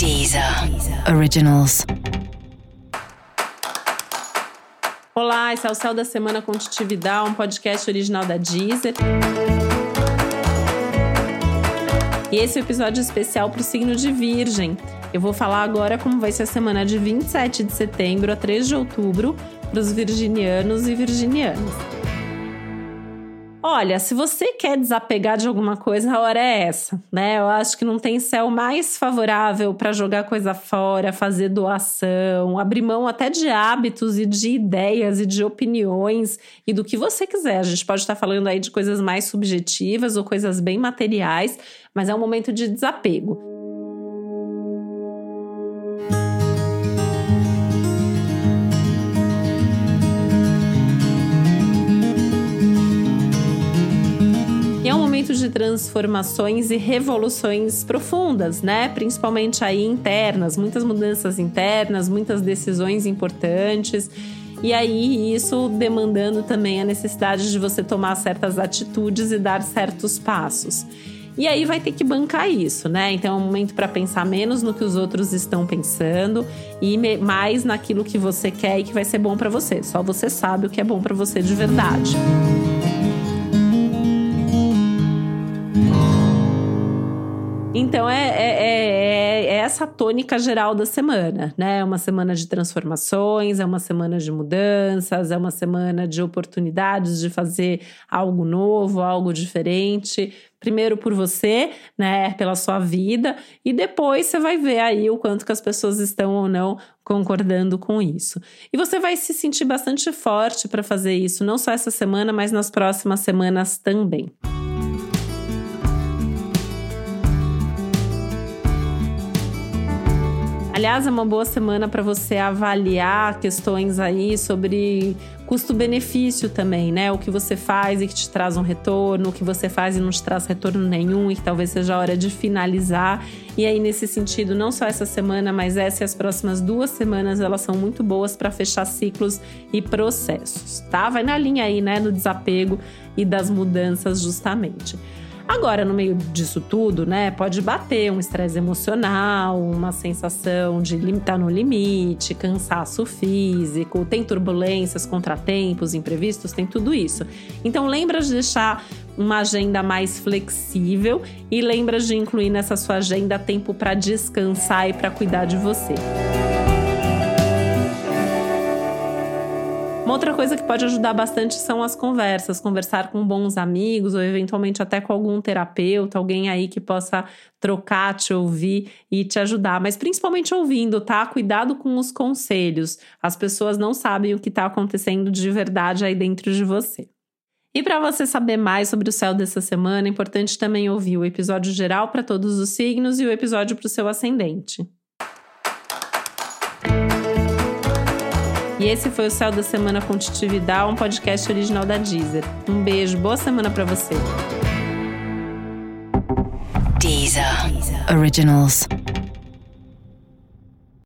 Deezer Originals. Olá, esse é o Céu da Semana com Titividade, um podcast original da Deezer. E esse é o um episódio especial para o signo de Virgem. Eu vou falar agora como vai ser a semana de 27 de setembro a 3 de outubro para os virginianos e virginianas. Olha, se você quer desapegar de alguma coisa, a hora é essa, né? Eu acho que não tem céu mais favorável para jogar coisa fora, fazer doação, abrir mão até de hábitos e de ideias e de opiniões e do que você quiser. A gente pode estar falando aí de coisas mais subjetivas ou coisas bem materiais, mas é um momento de desapego. De transformações e revoluções profundas, né? Principalmente aí internas, muitas mudanças internas, muitas decisões importantes. E aí, isso demandando também a necessidade de você tomar certas atitudes e dar certos passos. E aí vai ter que bancar isso, né? Então é um momento para pensar menos no que os outros estão pensando e mais naquilo que você quer e que vai ser bom para você. Só você sabe o que é bom para você de verdade. Então é, é, é, é, essa tônica geral da semana, né? É uma semana de transformações, é uma semana de mudanças, é uma semana de oportunidades de fazer algo novo, algo diferente. Primeiro por você, né? Pela sua vida, e depois você vai ver aí o quanto que as pessoas estão ou não concordando com isso. E você vai se sentir bastante forte para fazer isso, não só essa semana, mas nas próximas semanas também. Aliás, é uma boa semana para você avaliar questões aí sobre custo-benefício também, né? O que você faz e que te traz um retorno, o que você faz e não te traz retorno nenhum e que talvez seja a hora de finalizar. E aí, nesse sentido, não só essa semana, mas essa e as próximas duas semanas, elas são muito boas para fechar ciclos e processos, tá? Vai na linha aí, né, do desapego e das mudanças, justamente. Agora, no meio disso tudo, né, pode bater um estresse emocional, uma sensação de estar tá no limite, cansaço físico, tem turbulências, contratempos, imprevistos, tem tudo isso. Então, lembra de deixar uma agenda mais flexível e lembra de incluir nessa sua agenda tempo para descansar e para cuidar de você. Uma outra coisa que pode ajudar bastante são as conversas, conversar com bons amigos ou eventualmente até com algum terapeuta, alguém aí que possa trocar, te ouvir e te ajudar, mas principalmente ouvindo, tá? Cuidado com os conselhos. As pessoas não sabem o que está acontecendo de verdade aí dentro de você. E para você saber mais sobre o céu dessa semana, é importante também ouvir o episódio geral para todos os signos e o episódio para o seu ascendente. E esse foi o Céu da Semana com Titividade, um podcast original da Deezer. Um beijo, boa semana para você. Deezer. Originals.